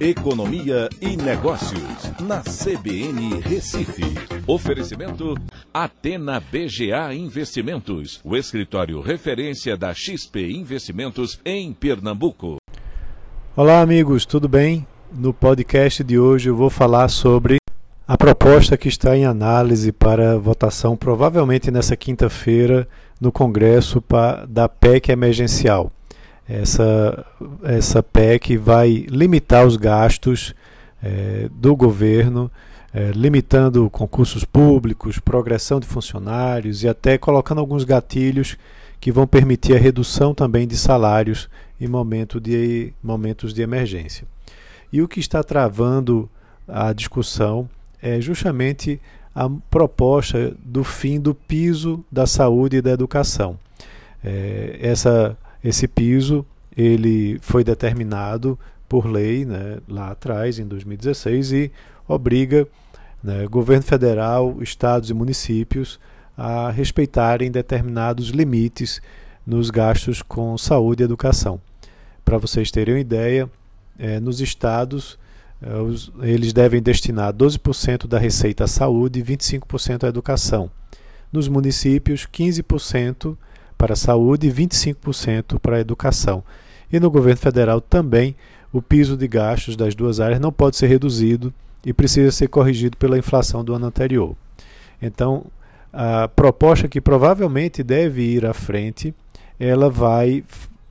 Economia e Negócios, na CBN Recife. Oferecimento Atena BGA Investimentos, o escritório referência da XP Investimentos em Pernambuco. Olá, amigos, tudo bem? No podcast de hoje eu vou falar sobre a proposta que está em análise para votação, provavelmente nessa quinta-feira, no Congresso da PEC emergencial. Essa, essa PEC vai limitar os gastos é, do governo, é, limitando concursos públicos, progressão de funcionários e até colocando alguns gatilhos que vão permitir a redução também de salários em momento de, momentos de emergência. E o que está travando a discussão é justamente a proposta do fim do piso da saúde e da educação. É, essa esse piso ele foi determinado por lei né, lá atrás, em 2016, e obriga né, governo federal, estados e municípios a respeitarem determinados limites nos gastos com saúde e educação. Para vocês terem uma ideia, é, nos estados é, os, eles devem destinar 12% da receita à saúde e 25% à educação. Nos municípios, 15% para a saúde e 25% para a educação. E no governo federal também o piso de gastos das duas áreas não pode ser reduzido e precisa ser corrigido pela inflação do ano anterior. Então, a proposta que provavelmente deve ir à frente, ela vai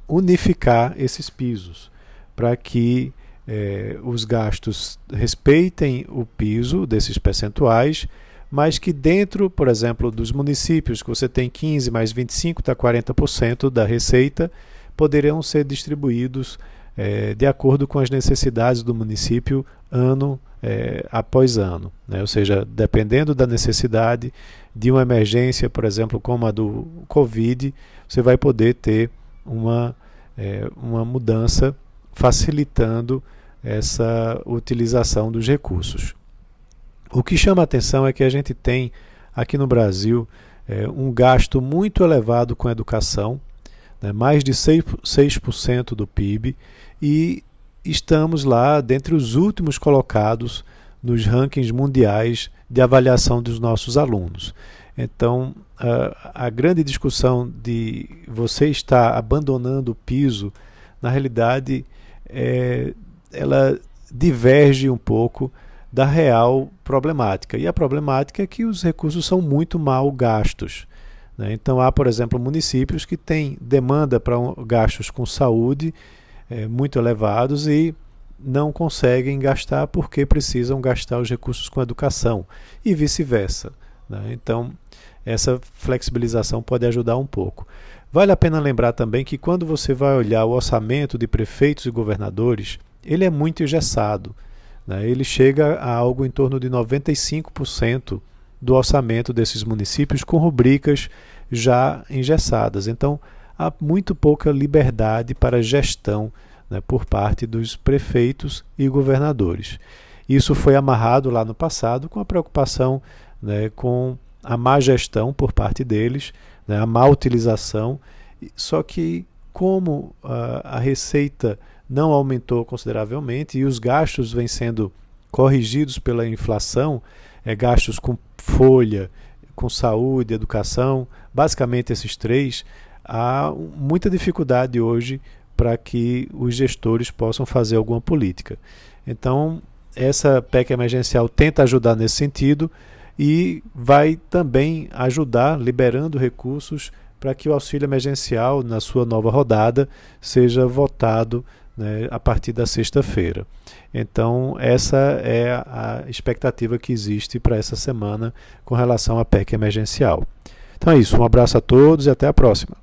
unificar esses pisos para que eh, os gastos respeitem o piso desses percentuais mas que dentro, por exemplo, dos municípios que você tem 15 mais 25 dá 40% da receita, poderão ser distribuídos é, de acordo com as necessidades do município ano é, após ano. Né? Ou seja, dependendo da necessidade de uma emergência, por exemplo, como a do Covid, você vai poder ter uma, é, uma mudança facilitando essa utilização dos recursos. O que chama a atenção é que a gente tem aqui no Brasil é, um gasto muito elevado com educação, né, mais de 6%, 6 do PIB, e estamos lá dentre os últimos colocados nos rankings mundiais de avaliação dos nossos alunos. Então, a, a grande discussão de você estar abandonando o piso, na realidade, é, ela diverge um pouco da real problemática. E a problemática é que os recursos são muito mal gastos. Né? Então, há, por exemplo, municípios que têm demanda para gastos com saúde é, muito elevados e não conseguem gastar porque precisam gastar os recursos com educação e vice-versa. Né? Então, essa flexibilização pode ajudar um pouco. Vale a pena lembrar também que quando você vai olhar o orçamento de prefeitos e governadores, ele é muito engessado. Né? Ele chega a algo em torno de 95% do orçamento desses municípios com rubricas já engessadas. Então, há muito pouca liberdade para gestão né, por parte dos prefeitos e governadores. Isso foi amarrado lá no passado com a preocupação né, com a má gestão por parte deles, né, a má utilização. Só que, como a, a receita não aumentou consideravelmente e os gastos vêm sendo corrigidos pela inflação, é, gastos com folha, com saúde, educação, basicamente esses três, há muita dificuldade hoje para que os gestores possam fazer alguma política. Então, essa PEC emergencial tenta ajudar nesse sentido e vai também ajudar liberando recursos para que o auxílio emergencial, na sua nova rodada, seja votado né, a partir da sexta-feira. Então, essa é a expectativa que existe para essa semana com relação à PEC emergencial. Então é isso, um abraço a todos e até a próxima.